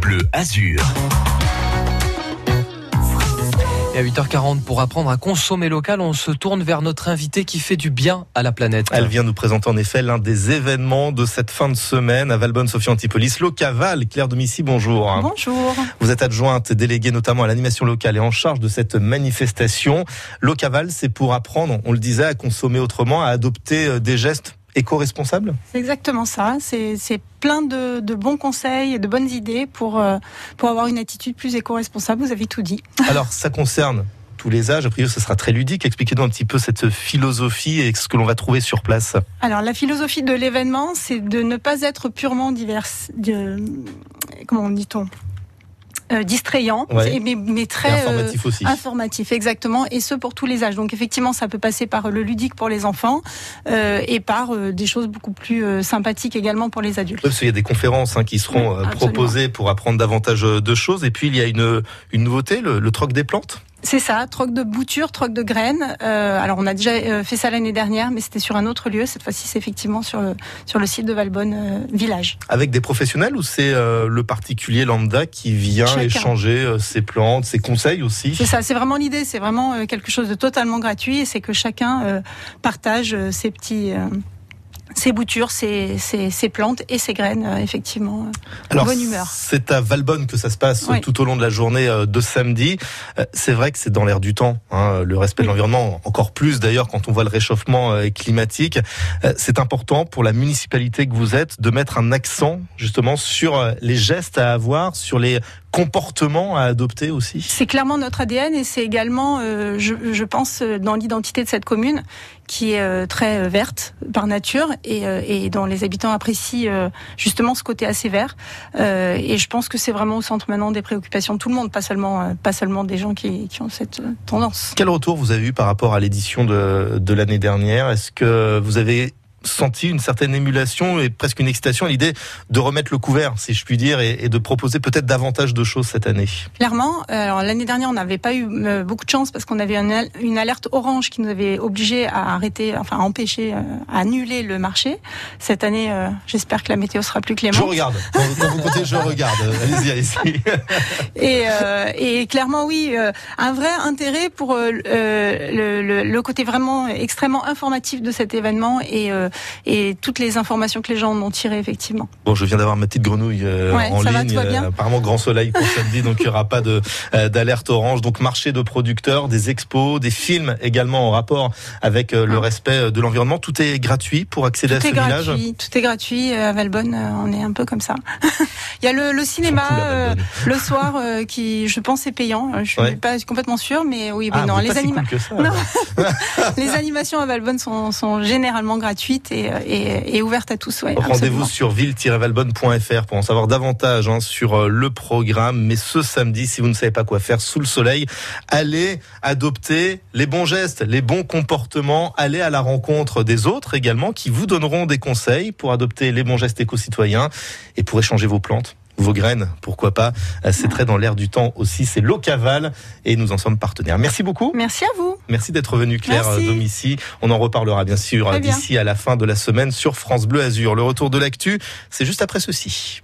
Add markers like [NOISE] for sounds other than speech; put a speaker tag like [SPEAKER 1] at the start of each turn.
[SPEAKER 1] Bleu Azur.
[SPEAKER 2] Et à 8h40, pour apprendre à consommer local, on se tourne vers notre invité qui fait du bien à la planète.
[SPEAKER 3] Elle vient nous présenter en effet l'un des événements de cette fin de semaine à Valbonne, Sophie Antipolis. Locaval, Claire Domici, bonjour.
[SPEAKER 4] Bonjour.
[SPEAKER 3] Vous êtes adjointe, déléguée notamment à l'animation locale et en charge de cette manifestation. Locaval, c'est pour apprendre, on le disait, à consommer autrement, à adopter euh, des gestes éco-responsables
[SPEAKER 4] C'est exactement ça. C'est plein de, de, bons conseils et de bonnes idées pour, euh, pour avoir une attitude plus éco-responsable. Vous avez tout dit. [LAUGHS]
[SPEAKER 3] Alors, ça concerne tous les âges. A priori, ce sera très ludique. Expliquez-nous un petit peu cette philosophie et ce que l'on va trouver sur place.
[SPEAKER 4] Alors, la philosophie de l'événement, c'est de ne pas être purement divers. De, comment dit-on? Euh, distrayant,
[SPEAKER 3] Ouais.
[SPEAKER 4] mais, mais très
[SPEAKER 3] Et informatif aussi.
[SPEAKER 4] informatif, exactement, et ce pour tous les âges. Donc effectivement, ça peut passer par le ludique pour les enfants euh, et par euh, des choses beaucoup plus euh, sympathiques également pour les adultes.
[SPEAKER 3] Parce qu'il y a des conférences hein, qui seront
[SPEAKER 4] Oui,
[SPEAKER 3] euh, proposées pour apprendre davantage euh, de choses. Et puis, il y a une, une nouveauté, le, le troc des plantes.
[SPEAKER 4] C'est ça, troc de boutures, troc de graines. Euh, alors on a déjà euh, fait ça l'année dernière, mais c'était sur un autre lieu. Cette fois-ci, c'est effectivement sur le sur le site de Valbonne euh, village.
[SPEAKER 3] Avec des professionnels ou c'est euh, le particulier lambda qui vient
[SPEAKER 4] Chacun.
[SPEAKER 3] échanger euh, ses plantes, ses conseils aussi?
[SPEAKER 4] C'est ça, c'est vraiment l'idée. C'est vraiment quelque chose de totalement gratuit, et c'est que chacun euh, partage ses petits. Ses boutures, ses plantes et ses graines, euh, effectivement. euh, en bonne humeur.
[SPEAKER 3] C'est à Valbonne que ça se passe
[SPEAKER 4] Oui.
[SPEAKER 3] tout au long de la journée euh, de samedi. C'est vrai que c'est dans l'air du temps, hein, le respect de l'environnement, encore plus d'ailleurs quand on voit le réchauffement climatique. C'est important pour la municipalité que vous êtes de mettre un accent justement sur les gestes à avoir, sur les comportements à adopter aussi.
[SPEAKER 4] C'est clairement notre ADN et c'est également, euh, je, je pense, dans l'identité de cette commune qui est euh, très euh, verte par nature et, euh, et dont les habitants apprécient justement ce côté assez vert. Et je pense que c'est vraiment au centre maintenant des préoccupations de tout le monde, pas seulement, pas seulement des gens qui, qui ont cette tendance.
[SPEAKER 3] Quel retour vous avez eu par rapport à l'édition de, de l'année dernière? Est-ce que vous avez senti une certaine émulation et presque une excitation à l'idée de remettre le couvert, si je puis dire, et, et de proposer peut-être davantage de choses cette année
[SPEAKER 4] Clairement, euh, alors l'année dernière, on n'avait pas eu euh, beaucoup de chance parce qu'on avait une, al- une alerte orange qui nous avait obligé à arrêter, enfin à empêcher, euh, à annuler le marché. Cette année, euh, j'espère que la météo sera plus
[SPEAKER 3] Je
[SPEAKER 4] clémente.
[SPEAKER 3] regarde. Quand, quand vous comptez, je regarde. [LAUGHS] Allez-y, allez-y.
[SPEAKER 4] Et, euh, et clairement, oui, un vrai intérêt pour euh, le, le- le côté vraiment extrêmement informatif de cet événement et, euh, et toutes les informations que les gens en ont tirées, effectivement.
[SPEAKER 3] Bon, je viens d'avoir ma petite grenouille euh,
[SPEAKER 4] Ouais,
[SPEAKER 3] en
[SPEAKER 4] ça va,
[SPEAKER 3] ligne.
[SPEAKER 4] va bien
[SPEAKER 3] Euh, apparemment, grand soleil pour samedi, donc il n'y aura pas euh, d'alerte orange. Donc, marché de producteurs, des expos, des films également en rapport avec le
[SPEAKER 4] Ah.
[SPEAKER 3] respect de l'environnement. Tout est gratuit pour accéder à ce
[SPEAKER 4] est
[SPEAKER 3] village.
[SPEAKER 4] gratuit, tout est gratuit à Valbonne. On est un peu comme ça. [LAUGHS] Il y a le, le cinéma euh, le soir euh, qui, je pense, est payant. Je suis
[SPEAKER 3] Ouais.
[SPEAKER 4] pas complètement sûre, mais oui,
[SPEAKER 3] Ah,
[SPEAKER 4] non,
[SPEAKER 3] vous êtes
[SPEAKER 4] les,
[SPEAKER 3] pas si
[SPEAKER 4] anima-
[SPEAKER 3] cool ça.
[SPEAKER 4] Non. [LAUGHS] les animations à Valbonne sont, sont généralement gratuites et, euh, et, et ouvertes à tous. Ouais,
[SPEAKER 3] Rendez-vous sur ville-valbonne.fr pour en savoir davantage hein, sur euh, le programme. Mais ce samedi, si vous ne savez pas quoi faire sous le soleil, allez adopter les bons gestes, les bons comportements, allez à la rencontre des autres également qui vous donneront des conseils pour adopter les bons gestes éco-citoyens et pour échanger vos plantes. Vos graines, pourquoi pas. Euh, C'est très dans l'air du temps aussi. C'est Locaval et nous en sommes partenaires. Merci beaucoup.
[SPEAKER 4] Merci à vous.
[SPEAKER 3] Merci d'être venu, Claire
[SPEAKER 4] Merci.
[SPEAKER 3] Domici. On en reparlera bien sûr d'ici à la fin de la semaine sur France Bleu Azur. Le retour de l'actu, c'est juste après ceci.